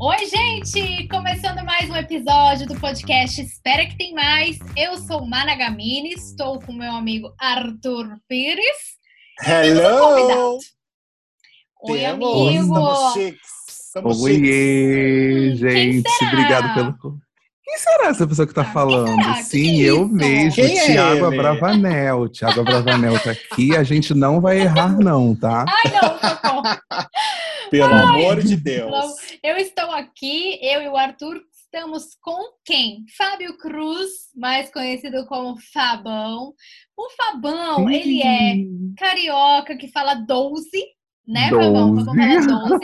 Oi, gente! Começando mais um episódio do podcast Espera que tem mais. Eu sou Mana Gamini, estou com meu amigo Arthur Pires. Hello! Oi, Temos, amigo! Estamos chiques. Estamos chiques. Oiê, quem gente, obrigado pelo. Quem será essa pessoa que tá Ah, falando? Sim, que é eu isso? mesmo, Quem é Tiago ele? Abravanel. Tiago Abravanel tá aqui, a gente não vai errar, não, tá? Ai, não, socorro! Pelo Ai. amor de Deus. Não, Eu estou aqui, eu e o Arthur estamos com quem? Fábio Cruz, mais conhecido como Fabão. O Fabão, ele é carioca que fala 12, né, Fabão? Fabão fala 12.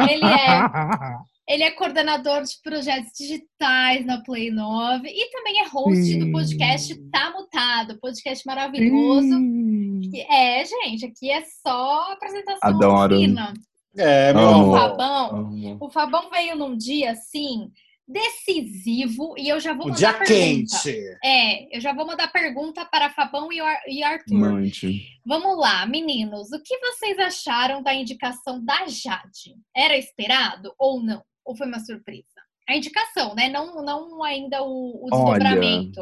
Ele é Ele é coordenador de projetos digitais na Play 9 e também é host do Sim. podcast Tá Mutado, podcast maravilhoso. É, gente, aqui é só apresentação Adoro. fina. É, meu Amo. O amor. Fabão, Amo. o Fabão veio num dia assim decisivo e eu já vou mandar dia pergunta. quente. É, eu já vou mandar pergunta para Fabão e, o Ar- e Arthur. Mande. Vamos lá, meninos. O que vocês acharam da indicação da Jade? Era esperado ou não? Ou foi uma surpresa? A indicação, né? Não, não ainda o, o Olha, desdobramento.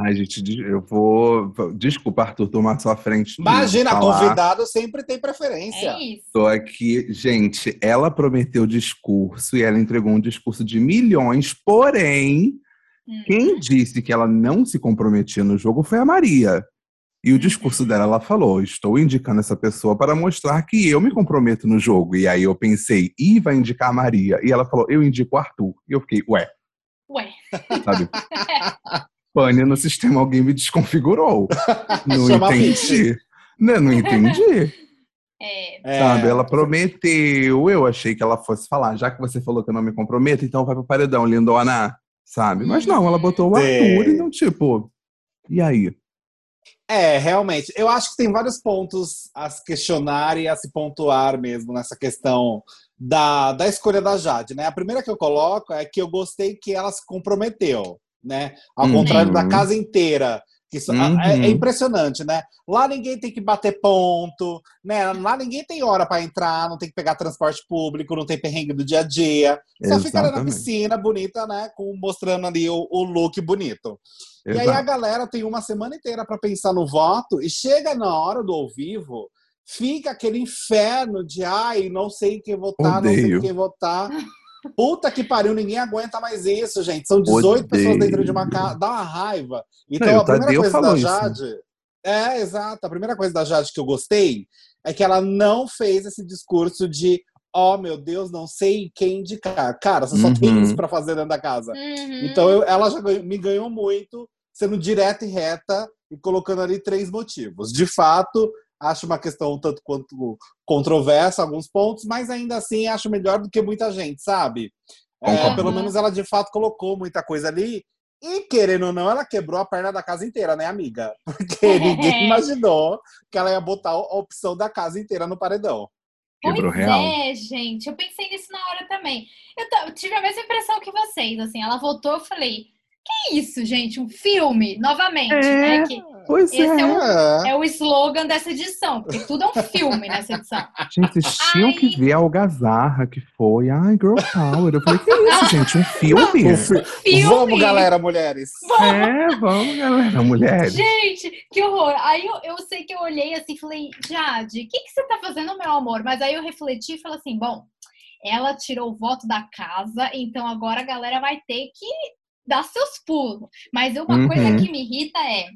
Ai, gente, eu vou. Desculpa, Arthur, tomar sua frente. Imagina, falar. convidado sempre tem preferência. É isso. Tô aqui, gente. Ela prometeu discurso e ela entregou um discurso de milhões, porém, Hum. quem disse que ela não se comprometia no jogo foi a Maria. E o discurso dela, ela falou: Estou indicando essa pessoa para mostrar que eu me comprometo no jogo. E aí eu pensei, ih, vai indicar a Maria. E ela falou: Eu indico o Arthur. E eu fiquei, ué, Ué, sabe? Pane no sistema, alguém me desconfigurou. Não Chama entendi. Não, não entendi. é, É. Sabe, ela prometeu. Eu achei que ela fosse falar, já que você falou que eu não me comprometo, então vai pro paredão, lindona. Sabe? Mas não, ela botou o. Arthur, então, tipo. E aí? É, realmente. Eu acho que tem vários pontos a se questionar e a se pontuar mesmo nessa questão da, da escolha da Jade, né? A primeira que eu coloco é que eu gostei que ela se comprometeu, né? Ao Uhum. contrário da casa inteira. Que isso- Uhum. é, é impressionante, né? Lá ninguém tem que bater ponto, né? Lá ninguém tem hora para entrar, não tem que pegar transporte público, não tem perrengue do dia a dia. Só fica ali na piscina, bonita, né? Com, mostrando ali o, o look bonito. E aí a Exato. galera tem uma semana inteira para pensar no voto e chega na hora do ao vivo, fica aquele inferno de ai, não sei em quem votar, não sei Odeio. em quem votar. Puta que pariu, ninguém aguenta mais isso, gente. São 18 Odeio. pessoas dentro de uma casa, dá uma raiva. Então Não, a primeira Tadeu coisa da isso. Jade. É, exato. A primeira coisa da Jade que eu gostei é que ela não fez esse discurso de ó, meu Deus, não sei quem indicar. Cara, você só tem Uhum. isso pra fazer dentro da casa. uhum. Então eu- ela já ganhou- me ganhou muito, sendo direta e reta e colocando ali três motivos. De fato, acho uma questão um tanto quanto controversa, alguns pontos, mas ainda assim acho melhor do que muita gente, sabe? É, pelo menos ela de fato colocou muita coisa ali. E querendo ou não, ela quebrou a perna da casa inteira, né, amiga? Porque ninguém imaginou que ela ia botar a opção da casa inteira no paredão. Quebrou pois real. é, gente. Eu pensei nisso na hora também. Eu, eu tive a mesma impressão que vocês. Assim, ela voltou, eu falei, que isso, gente? Um filme? Novamente, É. né? Que Pois Esse é o- É. é o slogan dessa edição, porque tudo é um filme nessa edição. Gente, vocês tinham que ver a algazarra que foi. Ai, Girl Power. Eu falei, que isso, gente? Um filme? O fi- Filme! Vamos, galera, mulheres! É, vamos, galera, mulheres. Gente, que horror. Aí eu, eu sei que eu olhei assim e falei, Jade, o que, que você tá fazendo, meu amor? Mas aí eu refleti e falei assim, bom, ela tirou o voto da casa, então agora a galera vai ter que dar seus pulos. Mas uma Uhum. coisa que me irrita é.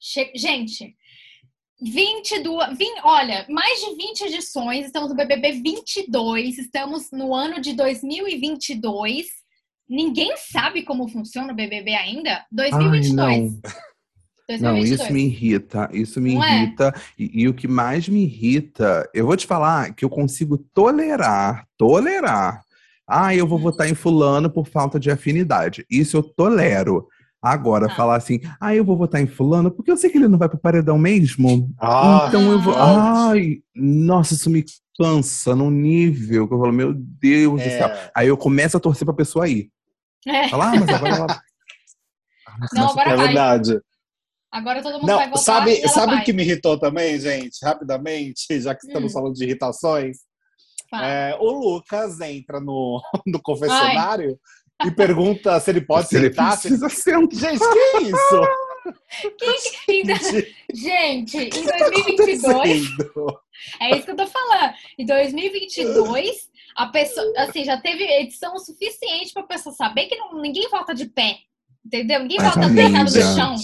che- Gente, 22. vin- olha, mais de 20 edições, estamos no BBB 22, estamos no ano de 2022. Ninguém sabe como funciona o BBB ainda? 2022. Ai, não. Não, 2022. isso me irrita, isso me Não é? irrita. E, e o que mais me irrita, eu vou te falar que eu consigo tolerar, tolerar. Ah, eu vou votar em fulano por falta de afinidade. Isso eu tolero. Agora, Ah. falar assim, ah, eu vou votar em fulano porque eu sei que ele não vai pro paredão mesmo. Ah, então eu vou. Ah. Ai, nossa, isso me cansa num nível que eu falo, meu Deus do céu. é. Aí eu começo a torcer pra pessoa ir. É. Falar, ah, mas agora ela. Ah, Não, começa a agora É vai. verdade. Agora todo mundo Não, vai votar sabe, sabe o que me irritou também, gente? Rapidamente, já que estamos Hum. falando de irritações. É, o Lucas entra no, no confessionário e pergunta se ele pode Se ele sentar. se- precisa sentar. Gente, que isso? Quem que- Gente, em O que tá 2022, acontecendo? é isso que eu tô falando. Em 2022, a pessoa, assim, já teve edição o suficiente pra pessoa saber que não- ninguém volta de pé. Entendeu? Ninguém Mas, volta deitado no amiga, chão.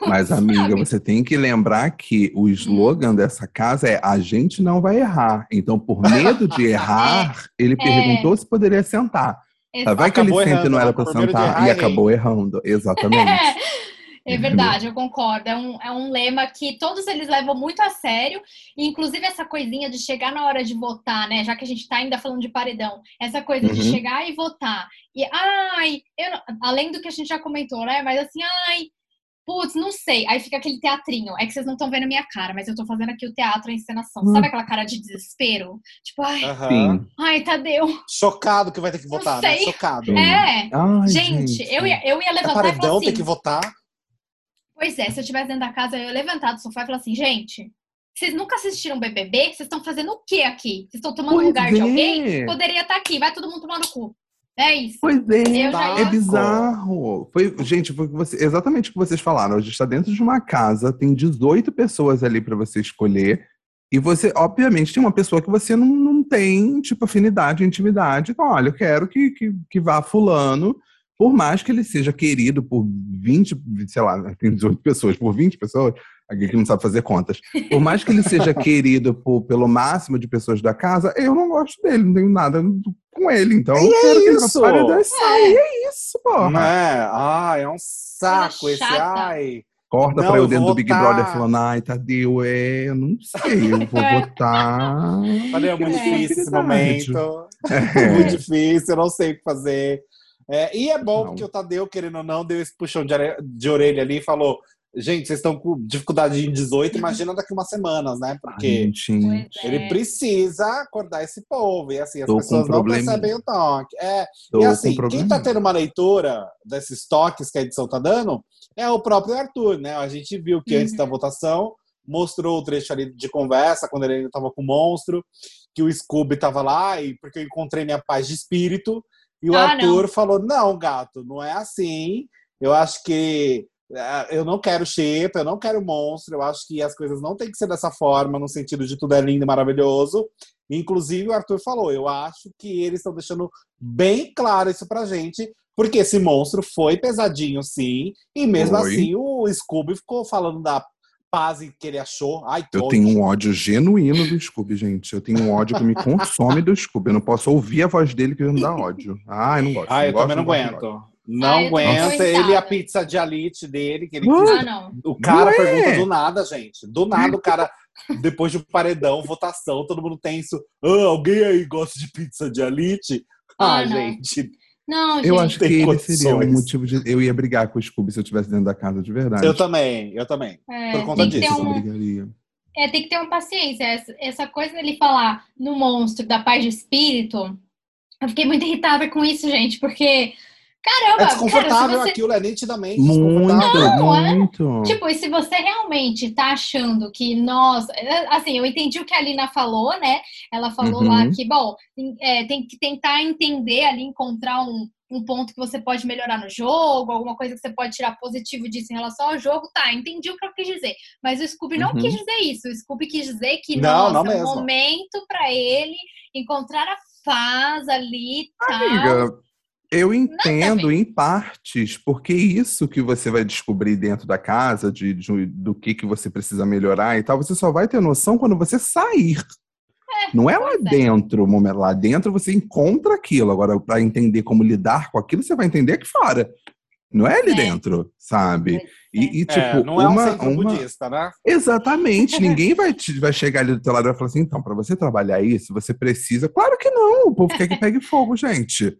Mas, amiga, você tem que lembrar que o slogan dessa casa é a gente não vai errar. Então, por medo de errar, ele perguntou se poderia sentar. Exato. Vai que ele e errando, não era de sentar errar, e acabou errando. Exatamente. É verdade, eu concordo. É um, é um lema que todos eles levam muito a sério. E, inclusive, essa coisinha de chegar na hora de votar, né? Já que a gente tá ainda falando de paredão, essa coisa de Uhum. chegar e votar. E, ai, eu não- além do que a gente já comentou, né? Mas assim, ai, putz, não sei. Aí fica aquele teatrinho. É que vocês não estão vendo a minha cara, mas eu tô fazendo aqui o teatro, a encenação. Hum. Sabe aquela cara de desespero? Tipo, ai. Sim. ai, Tadeu. Chocado que vai ter que Não votar, né? sei. Chocado. Sim. É. Ai, Gente, eu ia, eu ia É levantar e paredão, falar tem assim. que votar. Pois é, se eu estivesse dentro da casa, eu ia levantar do sofá e falar assim, gente, vocês nunca assistiram BBB? Vocês estão fazendo o que aqui? Vocês estão tomando Pois lugar de é. alguém? Poderia estar aqui, vai todo mundo tomar no cu. É isso. Pois é, é bizarro. Foi, gente, foi você- exatamente o que vocês falaram. A gente está dentro de uma casa, tem 18 pessoas ali para você escolher. E você, obviamente, tem uma pessoa que você não, não tem, tipo, afinidade, intimidade. Então, olha, eu quero que, que, que vá fulano, por mais que ele seja querido por 20, sei lá, tem 18 pessoas, por 20 pessoas, alguém que não sabe fazer contas. Por mais que ele seja querido por, pelo máximo de pessoas da casa, eu não gosto dele, não tenho nada com ele. Então, E eu é quero que ele isso? vá para e saia. E é isso, porra. Não é? Ai, é um saco esse. chata. Ai. Corta Não, pra eu dentro do Big. Brother falando, ai, Tadeu, é, eu não sei, eu vou É. votar. Falei, é muito É. difícil esse momento. É. Muito difícil, eu não sei o que fazer. É, e é bom Não. porque o Tadeu, querendo ou não, deu esse puxão de, de orelha ali e falou: gente, vocês estão com dificuldade em 18, imagina daqui umas semanas, né? Porque é. ele precisa acordar esse povo. E assim, as Tô pessoas não percebem o toque. É, tô e assim, quem tá tendo uma leitura desses toques que a edição tá dando é o próprio Arthur, né? A gente viu que antes Uhum. da votação mostrou o trecho ali de conversa, quando ele ainda tava com o monstro, que o Scooby tava lá, e porque eu encontrei minha paz de espírito, e o Ah, Arthur falou: não, gato, não é assim. Eu acho que é, eu não quero shape, eu não quero monstro, eu acho que as coisas não têm que ser dessa forma, no sentido de tudo é lindo e maravilhoso. Inclusive, o Arthur falou: eu acho que eles estão deixando bem claro isso pra gente, porque esse monstro foi pesadinho, sim, e mesmo Foi. assim o Scooby ficou falando da paz que ele achou. Ai, Eu tenho um ódio genuíno do Scooby, gente. Eu tenho um ódio que me consome do Scooby. Eu não posso ouvir a voz dele que me dá ódio. Ai, não gosto. Ah, eu gosto, também não aguento. Não Ah, tô aguento. cansada. Ele e a pizza de alite dele, que ele quis Ah, não. O cara Ué? pergunta do nada, gente. Do nada, o cara, depois de um paredão, votação, todo mundo tem isso. Ah, alguém aí gosta de pizza de alite? Ah, Ah, não. gente. Não, gente. Eu acho que ele seria um motivo de. Eu ia brigar com o Scooby se eu estivesse dentro da casa de verdade. Eu também, eu também. é, por conta disso, ter Eu um, brigaria. É, tem que ter uma paciência. Essa, essa coisa dele falar no monstro da paz de espírito, eu fiquei muito irritada com isso, gente, porque. Caramba, É desconfortável cara, você, aquilo, é nitidamente Muito. Não, é? muito. Tipo, e se você realmente tá achando que nós. Assim, eu entendi o que a Lina falou, né? Ela falou Uhum. lá que, bom, é, tem que tentar entender ali, encontrar um, um ponto que você pode melhorar no jogo, alguma coisa que você pode tirar positivo disso em relação ao jogo. Tá, entendi o que eu quis dizer. Mas o Scooby não Uhum. quis dizer isso. O Scooby quis dizer que, Não, nossa, não é um momento pra ele encontrar a paz ali e tal. Amiga, eu entendo bem. em partes, porque isso que você vai descobrir dentro da casa, de, de- do que, que você precisa melhorar e tal, você só vai ter noção quando você sair. Não é lá é. dentro, momento. Lá dentro você encontra aquilo. Agora, para entender como lidar com aquilo, você vai entender aqui fora. Não é ali É. dentro, sabe? E, e, É, tipo, não é um uma, centro uma... budista, né? Exatamente. Ninguém vai, te- vai chegar ali do teu lado e vai falar assim, então, para você trabalhar isso, você precisa. Claro que não. O povo quer que pegue fogo, gente.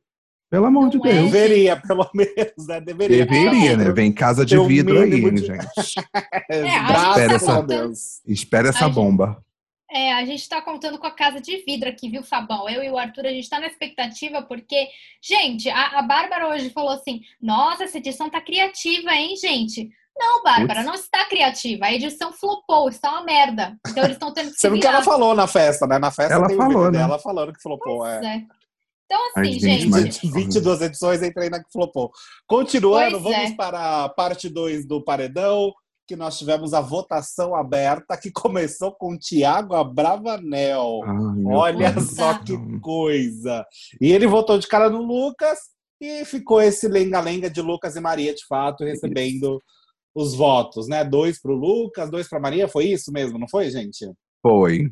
Pelo amor de Não é, Deus. Deveria, pelo menos, né? Deveria. Deveria, né? Vem casa de Tem vidro aí, de- gente. É, gente tá contando-. Espera essa A gente- bomba. É, a gente tá contando com a casa de vidro aqui, viu, Fabão? Eu e o Arthur, a gente tá na expectativa, porque, gente, a, a Bárbara hoje falou assim: nossa, essa edição tá criativa, hein, gente? Não, Bárbara, não está criativa. A edição flopou, está uma merda. Então eles estão tendo que Você viu que ela falou na festa, né? Na festa Ela tem falou, o vídeo né? dela falando que flopou. É. Pois é. Então, assim, Ai, gente, gente, mas- 22 edições, entrei na que flopou. Continuando, Pois vamos é. para a parte 2 do Paredão, que nós tivemos a votação aberta, que começou com Tiago Abravanel. Ai, Olha Deus. só que coisa. E ele votou de cara no Lucas e ficou esse lenga-lenga de Lucas e Maria, de fato, recebendo os votos, né? Dois pro Lucas, dois pra Maria, foi isso mesmo, não foi, gente? Foi.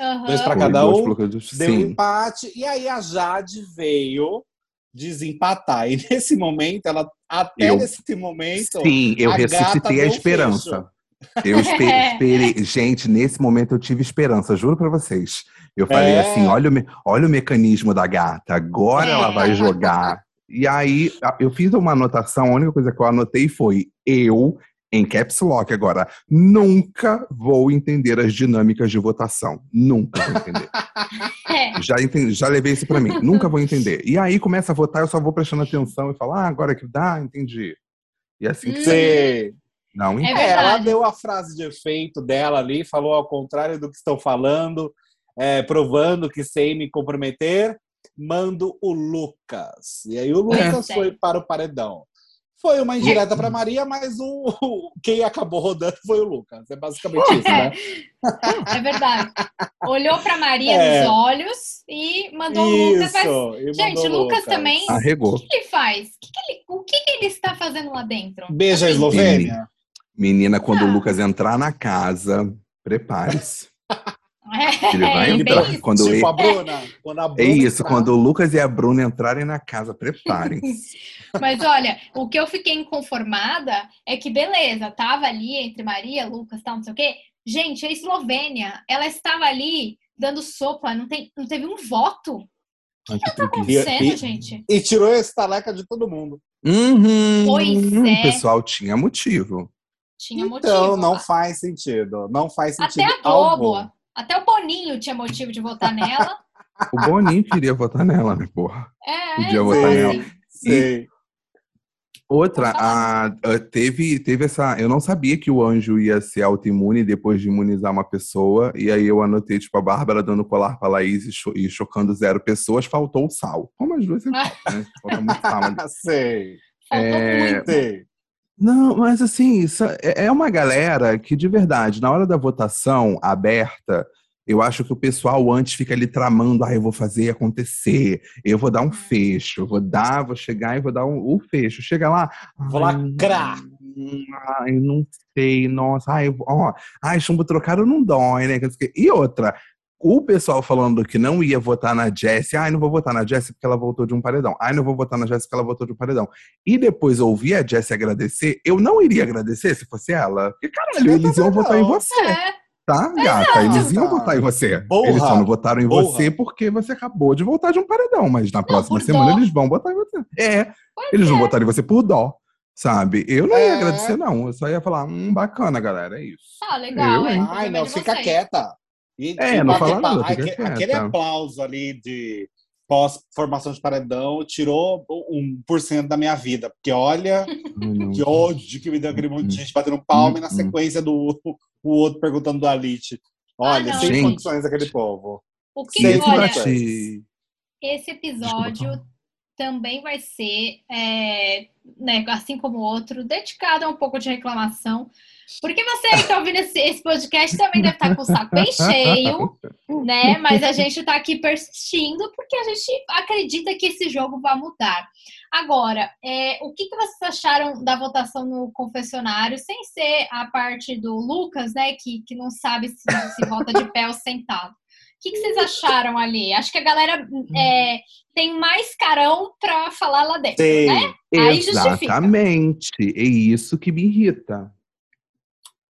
Aham. Dois pra Foi, cada um, Deu um empate, e aí a Jade veio desempatar. E nesse momento, ela até Eu- nesse momento, Sim, eu a ressuscitei a esperança. Eu espe- esperei. Gente, nesse momento eu tive esperança, juro pra vocês. Eu falei É. assim: olha o, me- olha o mecanismo da gata, agora É. ela vai jogar. E aí, eu fiz uma anotação, a única coisa que eu anotei foi: eu, em caps lock agora, nunca vou entender as dinâmicas de votação. Nunca vou entender. É. já, entendi, já levei isso pra mim. Nunca vou entender. E aí começa a votar, eu só vou prestando atenção e falo: ah, agora que dá, entendi. E é assim que Hum. você não É entendo. É, ela deu a frase de efeito dela ali, falou ao contrário do que estão falando, é, provando que sem me comprometer, mando o Lucas. E aí o Lucas É. foi para o paredão. Foi uma indireta para Maria, mas o, o- quem acabou rodando foi o Lucas. É basicamente isso, né? É verdade. Olhou pra Maria É. nos olhos e mandou o Lucas. Mas, Isso. gente, o Lucas também. Arregou. O que ele faz? O que que ele, o que que ele está fazendo lá dentro? Beija a Assim, Eslovênia. Menina, quando Ah. o Lucas entrar na casa, prepare-se. É, Ele vai é entrar. isso. Quando tipo ele- a Bruna. Quando a É Bruna isso, entrar. quando o Lucas e a Bruna entrarem na casa, preparem-se. Mas olha, o que eu fiquei inconformada é que, beleza, tava ali entre Maria, Lucas, tal, não sei o quê. Gente, a Eslovênia, ela estava ali dando sopa, não, tem, não teve um voto. Ai, que O que tá acontecendo, E- gente? E tirou esse taleca de todo mundo. Uhum, Pois o é. pessoal tinha motivo. Tinha Então, motivo. não faz sentido. Não faz sentido. Até a Globo, algum. Até o Boninho tinha motivo de votar nela. O Boninho queria votar nela, né, porra? É, Podia então, votar nela. assim, Sei. Outra, a, a- teve, teve essa. Eu não sabia que o anjo ia ser autoimune depois de imunizar uma pessoa. E aí eu anotei, tipo, a Bárbara dando colar pra Laís e, cho- e chocando zero pessoas, faltou o sal. Como as duas sempre faltam, né? Falta muito sal ali. Sei. faltou É, muito. Não, mas assim, isso é é uma galera que, de verdade, na hora da votação aberta, eu acho que o pessoal antes fica ali tramando, ah, eu vou fazer acontecer, eu vou dar um fecho, eu vou dar, vou chegar e vou dar um, o fecho. Chega lá, Vou lacrar. hum, Ai, não sei, nossa, ai, ó, ai, chumbo trocado não dói, né? E outra, o pessoal falando que não ia votar na Jessie, ai, não vou votar na Jessie porque ela voltou de um paredão. Ai, não vou votar na Jessie porque ela voltou de um paredão. E depois ouvir a Jessie agradecer, eu não iria agradecer se fosse ela. Porque, caralho, eles iam votar em não. você, É, tá, gata? Eles iam votar em você. Burra. Eles só não votaram em Burra. você porque você acabou de voltar de um paredão. Mas na próxima por semana dó. eles vão votar em você. É, pois eles vão é. votar em você por dó. Sabe? Eu não É. ia agradecer, não. Eu só ia falar, hum, bacana, galera, é isso. Ah, legal. Eu, é, Ai, não, fica quieta. E, É, e não fala nada, fica aque- quieta. Aquele aplauso ali de pós-formação de paredão tirou um por cento da minha vida. Porque olha, não. que ódio que me deu aquele monte de Hum. gente batendo palma e na Hum. sequência do o outro perguntando do Alit. Olha, Ah, sem Gente. condições aquele povo. O que, esse olha, esse episódio Desculpa. também vai ser, é, né, assim como o outro, dedicado a um pouco de reclamação. Porque você que está ouvindo esse, esse podcast também deve estar com o saco bem cheio, né? Mas a gente está aqui persistindo porque a gente acredita que esse jogo vai mudar. Agora, é, o que, que vocês acharam da votação no confessionário, sem ser a parte do Lucas, né? Que, que não sabe se, se vota de pé ou sentado. O que, que vocês acharam ali? Acho que a galera é, tem mais carão para falar lá dentro, né? Aí justifica. Exatamente. É isso que me irrita.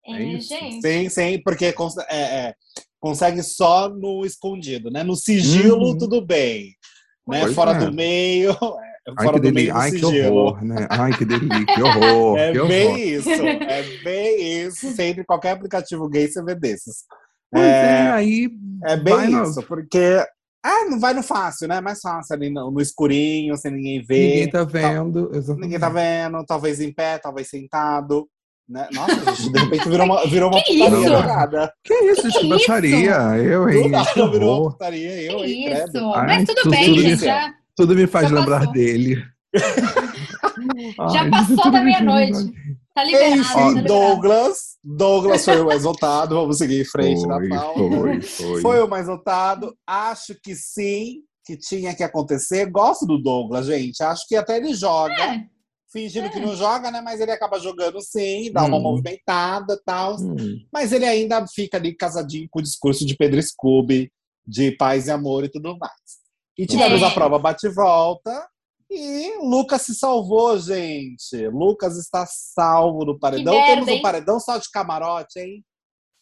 É, É isso. Sim, sim, porque cons- é, é, consegue só no escondido, né? No sigilo, Uhum. tudo bem. Né? Pois Fora é. do meio, Ai, fora que do meio do Ai, que sigilo. horror, né? Ai, que delícia. Que horror. É que horror. bem isso, é bem isso. Sempre qualquer aplicativo gay você vê desses. Pois é, É, aí. é bem vai no- isso, porque ah, não vai no fácil, né? Mais fácil ali no, no escurinho, sem ninguém ver. Ninguém tá vendo. Exatamente. Ninguém tá vendo, talvez em pé, talvez sentado. Né? Nossa, gente, de repente virou uma, virou uma Que putaria isso? do nada. Que isso, Que que que é baixaria? Eu, Do hein? nada Que virou uma putaria. Eu, Que hein, isso? Ai, Mas tudo tudo bem, isso. gente. Já, Tudo me faz Já lembrar passou. dele. já Ai, passou da meia-noite. Tá liberado, Enfim, tá liberado. Douglas. Douglas foi o mais votado. Vamos seguir em frente na pauta. foi, foi. Foi o mais votado. Acho que sim, que tinha que acontecer. Gosto do Douglas, gente. Acho que até ele joga. É, Fingindo É. que não joga, né? Mas ele acaba jogando sim, dá uma Hum. movimentada e tal. Hum. Mas ele ainda fica ali casadinho com o discurso de Pedro Scooby, de paz e amor e tudo mais. E tivemos É. a prova bate-volta. E Lucas se salvou, gente. Lucas está salvo no paredão. merda, Temos um hein? paredão só de camarote, hein?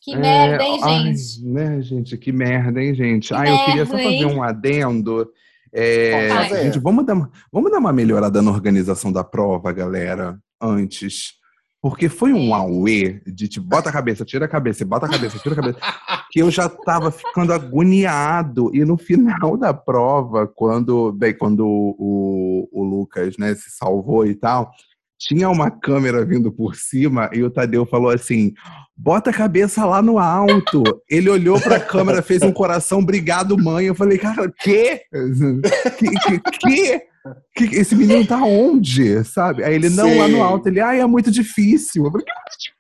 que merda, hein, É, ai, gente? né, gente? Que merda, hein, gente? Que ah, eu queria só merda, fazer hein? um adendo. É, fazer. gente, vamos dar, uma- vamos dar uma melhorada na organização da prova, galera, antes. Porque foi um auê de tipo, bota a cabeça, tira a cabeça, bota a cabeça, tira a cabeça. que eu já tava ficando agoniado. E no final da prova, quando, bem, quando o, o Lucas né, se salvou e tal, tinha uma câmera vindo por cima e o Tadeu falou assim: bota a cabeça lá no alto. Ele olhou pra câmera, fez um coração, obrigado, mãe. Eu falei, cara, quê? Que, que, que? Que- Esse menino tá onde? Sabe? Aí ele, não, lá no Sim. alto. Ele, ai, é muito difícil. Eu falei, que muito difícil?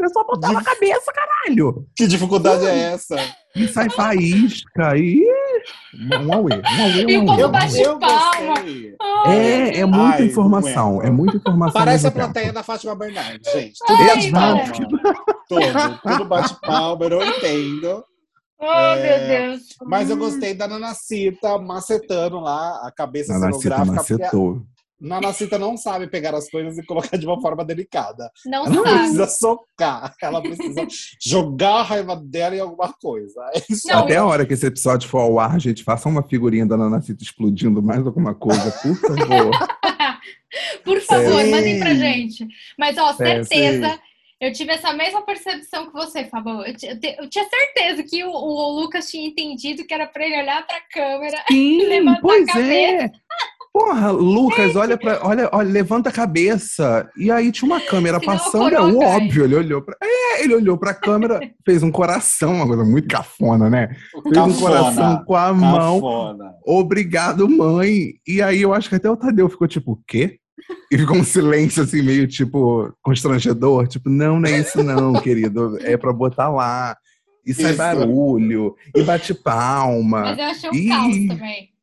É só botar na cabeça, caralho. Que dificuldade é essa? E sai faísca. E. Um auê. Um auê, E o um povo um bate palma. gostei. Ai, É, é muita Ai, informação. É muita informação. Parece a plateia tempo. da Fátima Bernardes, gente. Ai, Tudo bate Exato. palma. Tudo, tudo bate palma, eu não entendo. Oh, É, meu Deus. Mas eu gostei da Nanacita macetando lá a cabeça Nanacita cenográfica. macetou. A Nanacita não sabe pegar as coisas e colocar de uma forma delicada. Não Ela sabe. precisa socar, ela precisa jogar a raiva dela em alguma coisa. É Não. Até a hora que esse episódio for ao ar, gente, faça uma figurinha da Nanacita explodindo mais alguma coisa, por favor. Por favor, Sim. mandem pra gente. Mas, ó, É, certeza. Eu tive essa mesma percepção que você, Fabão. Eu, eu tinha certeza que o, o Lucas tinha entendido que era pra ele olhar pra câmera. Sim, Levantar a pois cabeça. é. Porra, Lucas, olha para, olha, olha, levanta a cabeça. E aí tinha uma câmera Senão passando, é o cai. óbvio, ele olhou pra, é, ele olhou pra câmera, fez um coração, uma coisa muito cafona, né? Fez um coração com a mão. Cafona. Obrigado, mãe. E aí eu acho que até o Tadeu ficou tipo, o quê? E ficou um silêncio assim, meio tipo, constrangedor. Tipo, não, não é isso não, querido. É pra botar lá. E sai Isso. barulho, e bate palma. Mas eu achei um Ih. caos também.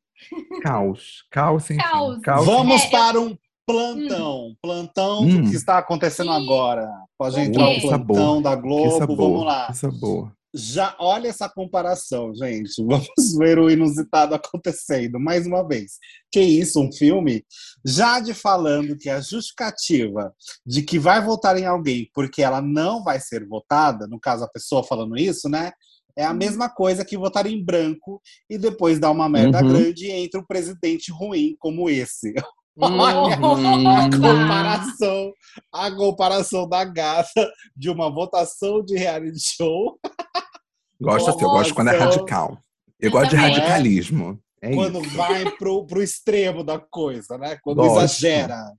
Caos. Caos, enfim. Caos. Caos. Vamos É, para um plantão. Plantão Hum. do que está acontecendo Ih. agora. Pode entrar quê? o plantão da Globo. sabor. Vamos lá. Que sabor. Já olha essa comparação, gente. Vamos ver o inusitado acontecendo mais uma vez. Que isso, um filme? Jade falando que a justificativa de que vai votar em alguém porque ela não vai ser votada, no caso a pessoa falando isso, né? É a mesma coisa que votar em branco e depois dar uma merda Uhum. grande e entra um presidente ruim como esse. Uhum. Olha a comparação, a comparação da gata de uma votação de reality show Gosto assim, eu gosto quando é radical. Eu Eu gosto de também. radicalismo. É quando isso. vai pro, pro extremo da coisa, né? Quando exagera.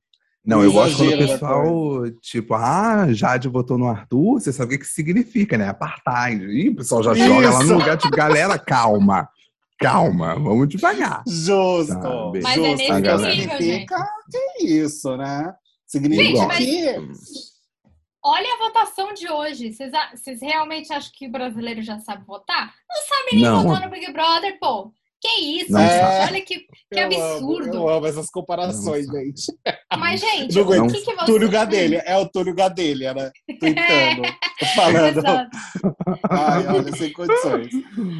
Não, eu gosto quando o pessoal, tipo, ah, Jade votou no Arthur, você sabe o que que significa, né? Apartheid. Ih, o pessoal já joga lá Isso. no lugar, tipo, galera, calma. Calma, vamos devagar. Justo. Sabe. Mas é justo. nesse nível, Significa que isso, né? Significa Gente, mas-. Olha a votação de hoje. Vocês realmente acham que o brasileiro já sabe votar? Não sabe nem Não. votar no Big Brother, pô. Que isso? Sabe. Olha que, que Eu amo, absurdo. eu amo essas comparações, gente. Mas, gente, Não o que, que você... Túlio Gadelha. É o Túlio Gadelha, né? Tweetando. Falando. Ai, olha, sem condições.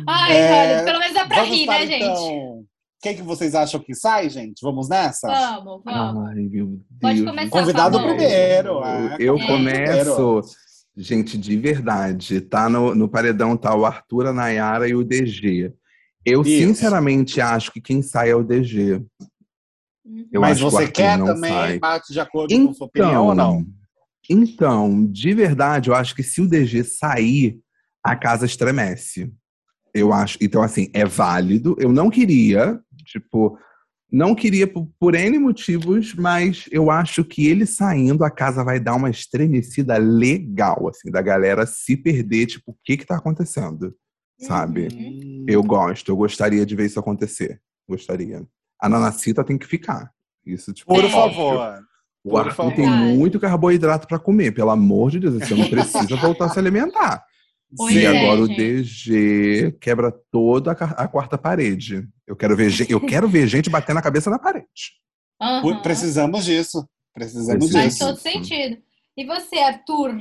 Ai, É, olha, pelo menos dá pra Vamos rir, para, né, gente? então. Quem que vocês acham que sai, gente? Vamos nessa? Vamos, vamos. Ai, meu Deus. Pode começar, Convidado primeiro. é, Eu É. começo, gente, de verdade. Tá no, no paredão tá o Arthur, a Nayara e o DG. Eu, Isso. sinceramente, acho que quem sai é o DG. Eu Mas que você Arthur quer não também, sai. bate de acordo com sua opinião ou não? Então, de verdade, eu acho que se o DG sair, a casa estremece. Eu acho. Então, assim, é válido. Eu não queria, tipo, Não queria por, por N motivos, mas eu acho que ele saindo, a casa vai dar uma estremecida legal, assim, da galera se perder, tipo, o que que tá acontecendo, sabe? Uhum. Eu gosto, eu gostaria de ver isso acontecer. Gostaria. A Nanacita tem que ficar. Isso, tipo, Por É. favor. O Por Arthur favor. tem muito carboidrato pra comer, pelo amor de Deus, você não precisa voltar a se alimentar. Pois e é, agora o gente. DG quebra toda a, quarta parede. Eu quero ver, eu quero ver gente batendo a cabeça na parede. Por- Precisamos disso. Precisamos Precisa. Faz disso. todo sentido. E você, Arthur?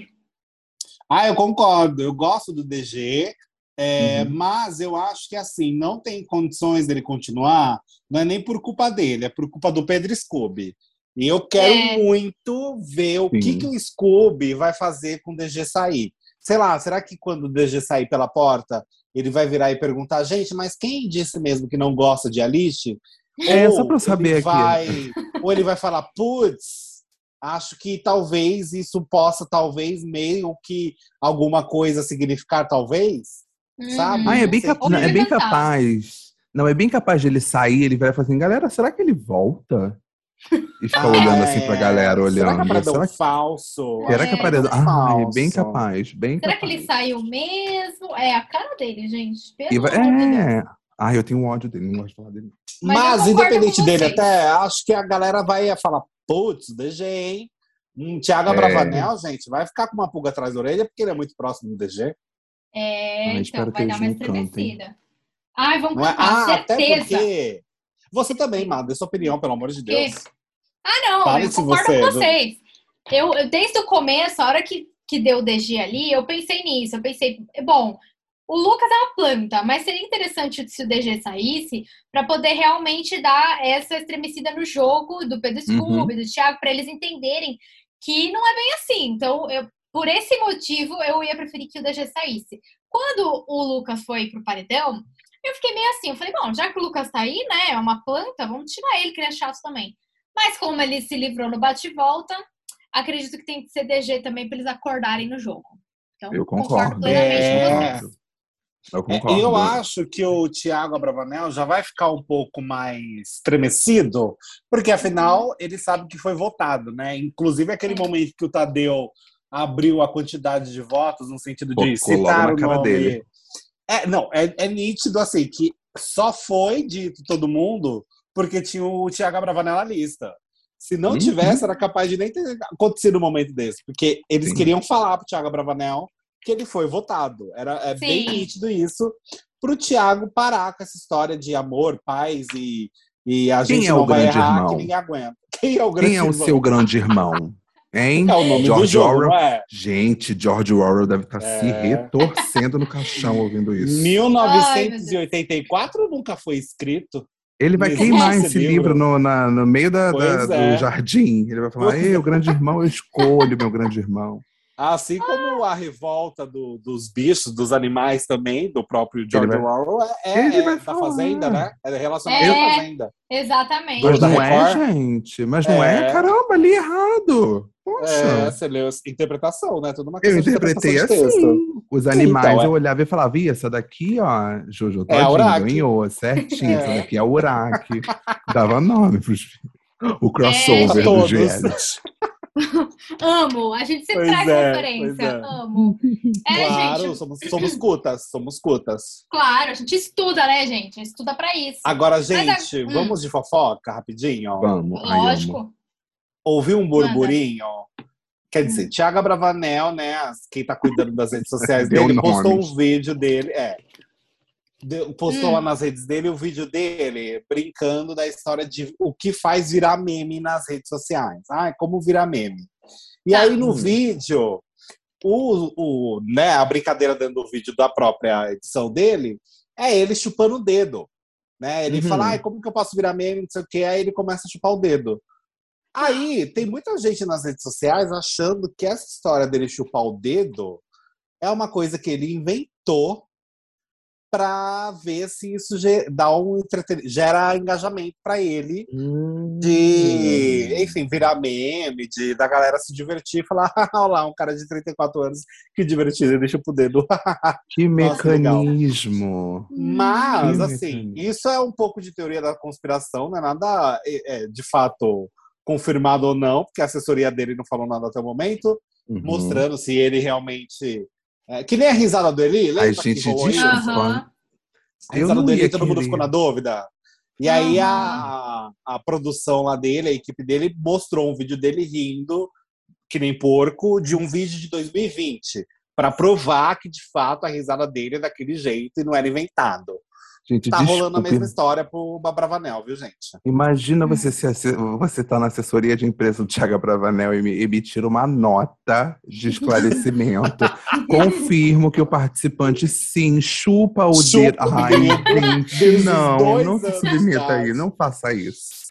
Ah, eu concordo. Eu gosto do DG, é, Uhum. mas eu acho que assim não tem condições dele continuar. Não é nem por culpa dele, é por culpa do Pedro Scooby. E eu quero É. muito ver o que, Sim. que o Scooby vai fazer com o DG sair. Sei lá, será que quando o DG sair pela porta, ele vai virar e perguntar, gente, mas quem disse mesmo que não gosta de Alice? É, Ou só pra eu saber ele aqui. vai- ou ele vai falar, putz, acho que talvez isso possa, talvez, meio que alguma coisa significar, talvez. Sabe? Ah, é bem, cap- não, é bem capaz. Não, é bem capaz de ele sair, ele vai falar assim, galera, será que ele volta? E ficar Ah, olhando assim é. pra galera, olhando. Será que é paredão Será que, falso? será que é É, paredão? Ah, é bem falso. capaz, bem Será capaz. que ele saiu mesmo? É a cara dele, gente. Pelo E vai-. É. Ah, eu tenho ódio dele, não gosto de falar dele. Mas Mas, independente dele, até acho que a galera vai falar, putz, DG, hein? Um Thiago É. Abravanel, gente, vai ficar com uma pulga atrás da orelha porque ele é muito próximo do DG. É, Ah, então que vai dar uma estremecida. Ai, vamos Não é? Ah, até certeza. porque. Você também, Mado, dê sua opinião, pelo amor de? Deus. Ah, não, Fale eu concordo você- com vocês. Eu, eu- desde o começo, a hora que, que deu o DG ali, eu pensei nisso. Eu pensei, bom, o Lucas é uma planta, mas seria interessante se o DG saísse para poder realmente dar essa estremecida no jogo do Pedro Uhum. Scooby, do Thiago, para eles entenderem que não é bem assim. Então, eu, por esse motivo, eu ia preferir que o DG saísse. Quando o Lucas foi pro paredão, eu fiquei meio assim. Eu falei, bom, já que o Lucas tá aí, né, é uma planta, vamos tirar ele, que ele é chato também. Mas como ele se livrou no bate-volta, acredito que tem que ser DG também para eles acordarem no jogo. Então, Eu concordo. plenamente É. com Eu vocês. concordo. Eu É, concordo. E eu acho que o Thiago Abravanel já vai ficar um pouco mais estremecido, porque afinal ele sabe que foi votado, né? Inclusive aquele momento que o Tadeu abriu a quantidade de votos no sentido Pô, de logo citar o cara nome. dele. É, não, é, é nítido assim que só foi dito todo mundo porque tinha o Thiago Abravanel na lista. Se não Uhum. tivesse, era capaz de nem ter acontecido um momento desse, porque eles Sim. queriam falar pro Thiago Abravanel que ele foi votado. Era é bem nítido isso pro Thiago parar com essa história de amor, paz e, e a Quem gente é o não vai grande errar irmão? que ninguém aguenta. Quem é o grande Quem é o irmão? seu grande irmão? Hein? É o nome do George jogo, Orwell. não é? Gente, George Orwell deve estar se É. retorcendo no caixão ouvindo isso. 1984 nunca foi escrito. Ele vai queimar esse esse livro, livro. no, na- no meio da, da- Pois do é. jardim. Ele vai falar: Ei, o grande irmão, eu escolho meu grande irmão. Assim como a revolta do- dos bichos, dos animais também, do próprio George vai- Orwell, é, é vai da falar. Fazenda, né? É relacionado É. à Fazenda. Exatamente. Mas não é, gente. Mas não é. É. Caramba, li errado. Poxa. É, você leu interpretação, né? Tudo uma Eu questão de interpretei interpretação de texto. assim. Os animais Então, é. eu olhava e falava, Ih, essa daqui, ó, Jojo É todinho, Uraki. ganhou, certinho. Essa É. daqui é Uraki. Dava nome pros O É, crossover do todos. reality. Amo. A gente sempre Pois traz é, referência. é. Amo. É, claro, gente. somos, somos cutas, somos cutas. Claro, a gente estuda, né, gente? Estuda pra isso. Agora, Mas gente, a- hum. vamos de fofoca rapidinho? Vamos. Lógico. Ouviu um burburinho? Quer dizer, Thiago Abravanel, né? Quem tá cuidando das redes sociais Deu dele, postou um vídeo dele. É. Postou Hum. lá nas redes dele o vídeo dele brincando da história de o que faz virar meme nas redes sociais. Ah, como virar meme. E Tá. aí no Hum. vídeo, o, o, né, a brincadeira dentro do vídeo da própria edição dele é ele chupando o dedo. Né? Ele Uhum. fala, Ai, como que eu posso virar meme, não sei o quê. Aí ele começa a chupar o dedo. Aí tem muita gente nas redes sociais achando que essa história dele chupar o dedo é uma coisa que ele inventou para ver se isso dá um entreten- gera engajamento para ele Hum. de, enfim, virar meme, de da galera se divertir e falar, olha lá, um cara de 34 anos, que divertido, deixa eu poder do Que Nossa, legal. mecanismo. Mas, Sim, assim, mecanismo. isso é um pouco de teoria da conspiração, não é nada é, é, de fato confirmado ou não, porque a assessoria dele não falou nada até o momento, Uhum. mostrando se ele realmente. é, que nem a risada do Eli, lembra? gente. A risada do Eli, todo mundo querer. ficou na dúvida. E aí a, a produção lá dele, a equipe dele, mostrou um vídeo dele rindo, que nem porco, de um vídeo de 2020. Pra provar que, de fato, a risada dele é daquele jeito e não era inventado. Gente, Tá rolando a mesma história pro Babravanel, viu, gente? Imagina você se você tá na assessoria de imprensa do Thiago Bravanel e me emitir uma nota de esclarecimento. Confirmo que o participante sim chupa o Chupa dedo. Ai, gente, não, não se submeta aí, não faça isso.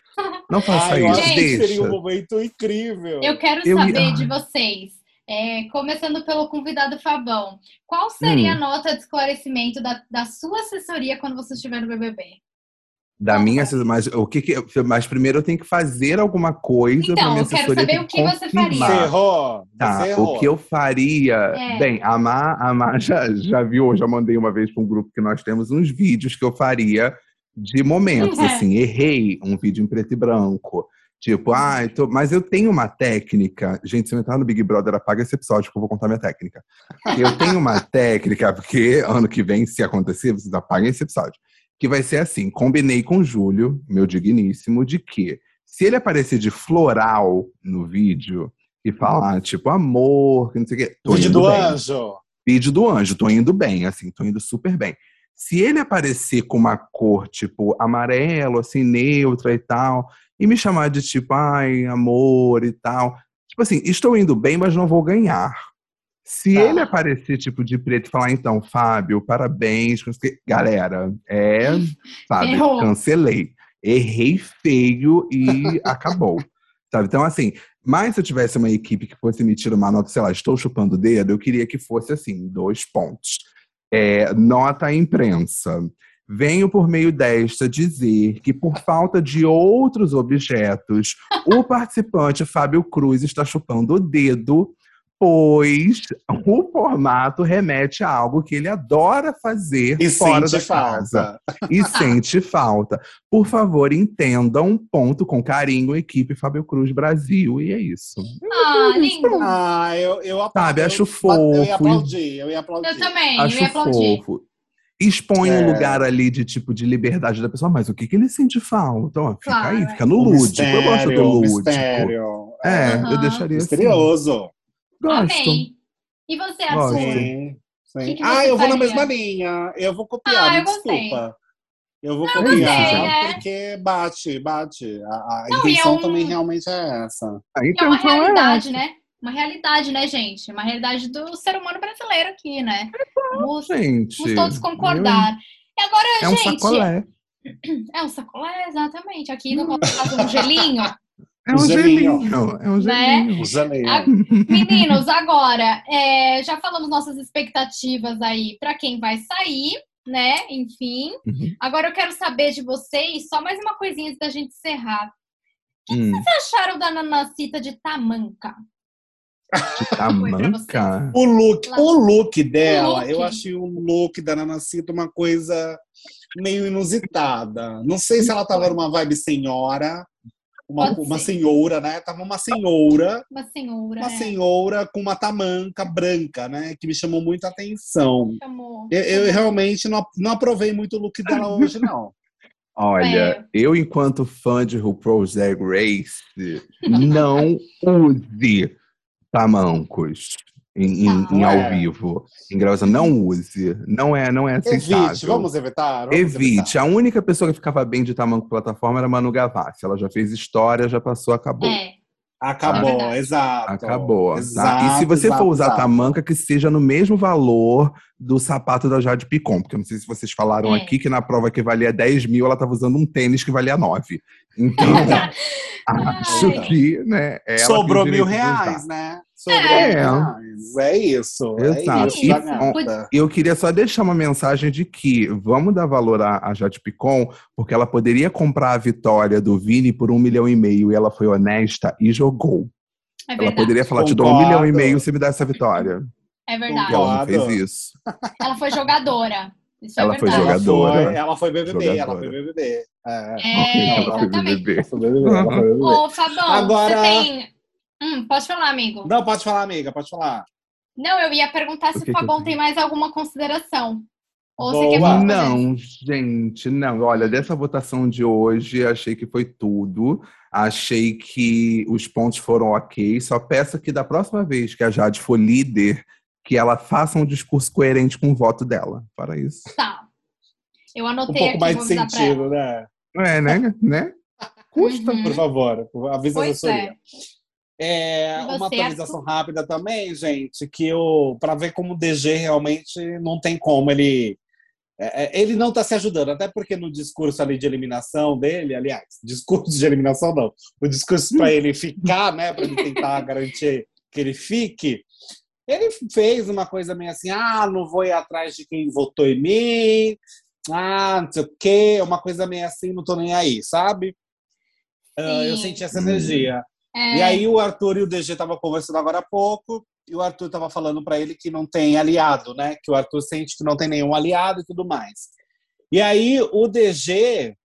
Não faça Ai, isso, acho que deixa. seria um momento incrível. Eu quero Eu ia- saber de vocês, é, começando pelo convidado Fabão, qual seria Hum. a nota de esclarecimento da, da sua assessoria quando você estiver no BBB? Da minha, mas o que, que mas primeiro eu tenho que fazer alguma coisa pra Então, minha eu quero assessoria saber ter o que você faria. Você confirmar. errou. Tá, você errou. o que eu faria. É. Bem, a Má, a Má já, já viu, já mandei uma vez para um grupo que nós temos uns vídeos que eu faria de momentos, É. assim, errei um vídeo em preto e branco. Tipo, ah, tô... mas eu tenho uma técnica. Gente, se eu entrar no Big Brother, apaga esse episódio que eu vou contar minha técnica. Eu tenho uma técnica, porque ano que vem, se acontecer, vocês apagam esse episódio. Que vai ser assim: combinei com o Júlio, meu digníssimo, de que se ele aparecer de floral no vídeo e falar, tipo, amor, que não sei o quê, tô Vídeo do bem. anjo. Vídeo do anjo, tô indo bem, assim, tô indo super bem. Se ele aparecer com uma cor, tipo, amarelo, assim, neutra e tal, e me chamar de tipo, ai, amor e tal, tipo assim, estou indo bem, mas não vou ganhar. Se Tá. ele aparecer, tipo, de preto e falar, então, Fábio, parabéns, galera, é, sabe, Errou. cancelei. Errei feio e acabou. Sabe? Então, assim, mas se eu tivesse uma equipe que fosse emitir uma nota, sei lá, estou chupando o dedo, eu queria que fosse assim, dois pontos. É, nota à imprensa. Venho por meio desta dizer que, por falta de outros objetos, o participante Fábio Cruz está chupando o dedo, pois o formato remete a algo que ele adora fazer E fora da sente casa falta. e sente falta. Por favor, entendam, ponto com carinho, equipe Fábio Cruz Brasil. E é isso. Ah, lindo. Ah, eu, eu aplaudi. Sabe, acho eu, fofo. Eu ia aplaudir, eu ia aplaudir. Eu também, eu Acho ia aplaudir. fofo. Expõe um É. lugar ali de tipo de liberdade da pessoa, mas o que, que ele sente falta? Ó, fica Claro. aí, fica no Um lúdico. eu gosto do mistério, um lúdico. Mistério. É, Aham. eu deixaria assim. Gosto. Amém. E você, Gosto. Arthur? Sim, sim. Que que ah, eu vou na faria? mesma linha. Eu vou copiar, Ah, eu gostei. desculpa. Eu vou eu copiar, gostei, é. porque bate, bate. A, a Não, e é intenção um- também realmente é essa. A É uma intenção é realidade, essa. né? Uma realidade, né, gente? Uma realidade do ser humano brasileiro aqui, né? Vamos, Gente. vamos todos concordar. E agora, É um gente. sacolé. É um sacolé, exatamente. Aqui no nosso caso, um gelinho. É um Gelinho. gelinho. É um Né? gelinho. Janeiro. Ah, Meninos, agora, é, já falamos nossas expectativas aí para quem vai sair, né? Enfim. Uhum. Agora eu quero saber de vocês, só mais uma coisinha antes da gente encerrar. Hum, O que vocês acharam da Nanacita de Tamanca? de tamanca. O look, o look dela, look. eu achei o look da Nanacita uma coisa meio inusitada. Não sei se ela tava numa vibe senhora, uma, uma senhora, né? Tava uma senhora, Uma senhora. uma é, senhora com uma tamanca branca, né? Que me chamou muita atenção. chamou- Eu, eu realmente não, não aprovei muito o look dela hoje, não. Olha, É. eu, enquanto fã de RuPaul's Drag Race, não use tamancos em, em- Tá. em ao É. vivo. Em gravação, não use. Não é, não é aceitável. Evite, vamos evitar? Vamos Evite. evitar. A única pessoa que ficava bem de tamanco plataforma era Manu Gavassi. Ela já fez história, já passou, acabou. É, Acabou, É exato. Acabou. tá? Exato, E se você exato, for usar exato. tamanca, que seja no mesmo valor do sapato da Jade Picon, porque eu não sei se vocês falaram É. aqui que na prova que valia 10 mil, ela estava usando um tênis que valia 9. Então, acho que, né, Sobrou mil reais, né? Sobrou É. reais. É isso. Exato. É isso, E. Eu queria só deixar uma mensagem de que vamos dar valor à, à Jade Picon, porque ela poderia comprar a vitória do Vini por um milhão e meio e ela foi honesta e jogou. É Ela poderia falar, te dou um Concordo. milhão e meio se me dá essa vitória. É E verdade. ela não Concordo. fez isso. Ela foi jogadora. Isso Ela é foi verdade. Ela jogadora. foi, ela foi BBB, ela Jogadora. foi BBB. É, É, Ela foi exatamente. BBB. ela foi BBB, ela foi BBB. Ô, Fabão, Agora- você tem. Hum, pode falar, amigo. Não, pode falar, amiga, pode falar. Não, eu ia perguntar se o Fabão tem mais alguma consideração. Ou Boa. você quer falar? Não, gente, não. Olha, dessa votação de hoje, achei que foi tudo. Achei que os pontos foram ok. Só peço que da próxima vez que a Jade for líder, que ela faça um discurso coerente com o voto dela. Para isso. Tá. Eu Um anotei pouco aqui, mais de sentido, né? É, né? né? Custa. Uhum. Por favor, avisa a Pois assessoria. é. É, uma você, atualização rápida também, gente, que eu para ver como o DG realmente não tem como ele é, é, ele não está se ajudando, até porque no discurso ali de eliminação dele, aliás, discurso de eliminação não, o discurso para ele ficar, né, para ele tentar garantir que ele fique, ele fez uma coisa meio assim, ah, não vou ir atrás de quem votou em mim, ah, não sei o quê, uma coisa meio assim, não tô nem aí, sabe? Ah, eu senti essa energia. É, E aí o Arthur e o DG estavam conversando agora há pouco, e o Arthur estava falando para ele que não tem aliado, né? Que o Arthur sente que não tem nenhum aliado e tudo mais. E aí o DG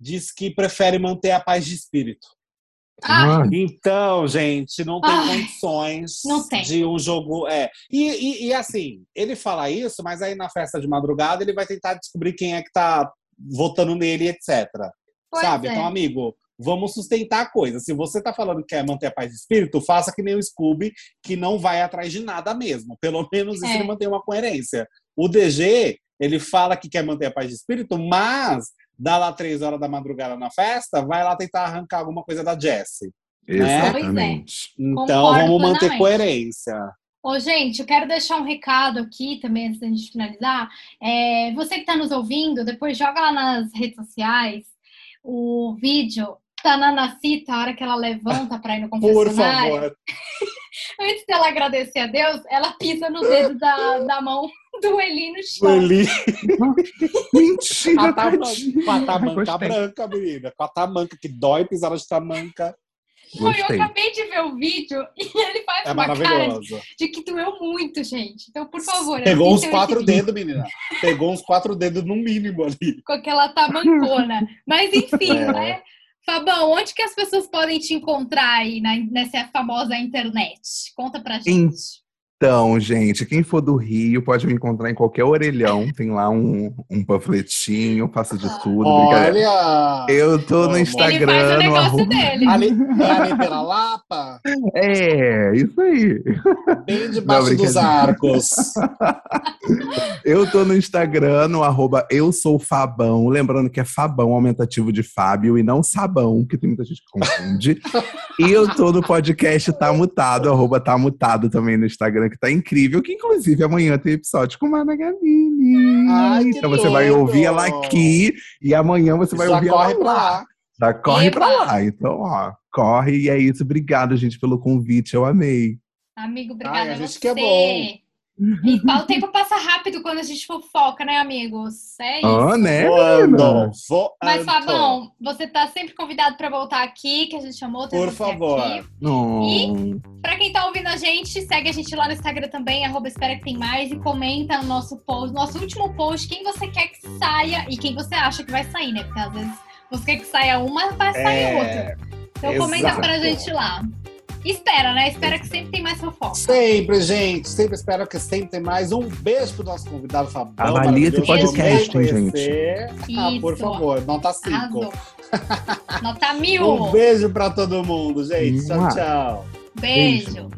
diz que prefere manter a paz de espírito. Ah, Então, gente, não tem Ai, condições não tem. de um jogo. É. E, e, e, assim, ele fala isso, mas aí na festa de madrugada ele vai tentar descobrir quem é que tá votando nele, etc. pois Sabe? é. Então, amigo, vamos sustentar a coisa. Se você tá falando que quer manter a paz de espírito, faça que nem o Scooby, que não vai atrás de nada mesmo. Pelo menos isso É. ele mantém uma coerência. O DG, ele fala que quer manter a paz de espírito, mas dá lá três horas da madrugada na festa, vai lá tentar arrancar alguma coisa da Jessie. Exatamente. Então, Concordo vamos manter plenamente. coerência. Ô, gente, eu quero deixar um recado aqui também antes da gente finalizar. É, você que está nos ouvindo, depois joga lá nas redes sociais o vídeo da Nanacita, a hora que ela levanta para ir no Por confessionário. favor. Antes dela agradecer a Deus, ela pisa no dedo da, da mão do Eli no chão. Eli, Mentira, com a tamanca branca, menina. Com a tamanca que dói pisar de tamanca. Não, eu acabei de ver o vídeo e ele faz É uma cara de, de que doeu muito, gente. Então, por favor, Pegou uns quatro dedos, menina. Pegou uns quatro dedos no mínimo ali. Com aquela tamancona. Mas enfim, É. né? Fabão, onde que as pessoas podem te encontrar aí na, nessa famosa internet? Conta pra gente. Então, gente, quem for do Rio pode me encontrar em qualquer orelhão. Tem lá um, um panfletinho, faço de tudo. Olha! Eu tô no o Ele faz o Instagram, no negócio arroba... dele. Ali, é ali pela Lapa, É, isso aí. bem debaixo Não, dos arcos. Eu tô no Instagram, no arroba eu sou Fabão. Lembrando que é Fabão aumentativo de Fábio e não Sabão, que tem muita gente que confunde. e eu tô no podcast Tá Mutado, arroba Tá Mutado também no Instagram, que tá incrível. Que inclusive amanhã tem episódio com Mana Gavini. Ai, então você vai tudo! ouvir ela aqui e amanhã você vai Já ouvir corre ela lá. lá. Já corre Eba! pra lá. Então, ó, corre e é isso. Obrigado, gente, pelo convite. Eu amei. Amigo, obrigada Ai, a a gente você. que é bom. E o tempo passa rápido quando a gente fofoca, né, amigos? É isso. Ah, né, Voando, voando. Mas, Fabão, você tá sempre convidado pra voltar aqui, que a gente chamou. Por favor. aqui. Não. Pra quem tá ouvindo a gente, segue a gente lá no Instagram também, arroba espera que tem mais, e comenta no nosso post, nosso último post, quem você quer que saia e quem você acha que vai sair, né? Porque às vezes você quer que saia uma, vai sair É, outra. Então comenta exato. pra gente lá. Espera, né? Espera que sempre tem mais fofoca. Sempre, gente. Sempre espero que sempre tem mais. Um beijo pro nosso convidado Fabão. Esse maravilhoso. podcast, hein, conhecer. Ah, por favor, nota 5. Arrasou. Nota mil. Um beijo pra todo mundo, gente. Tchau, tchau. Beijo.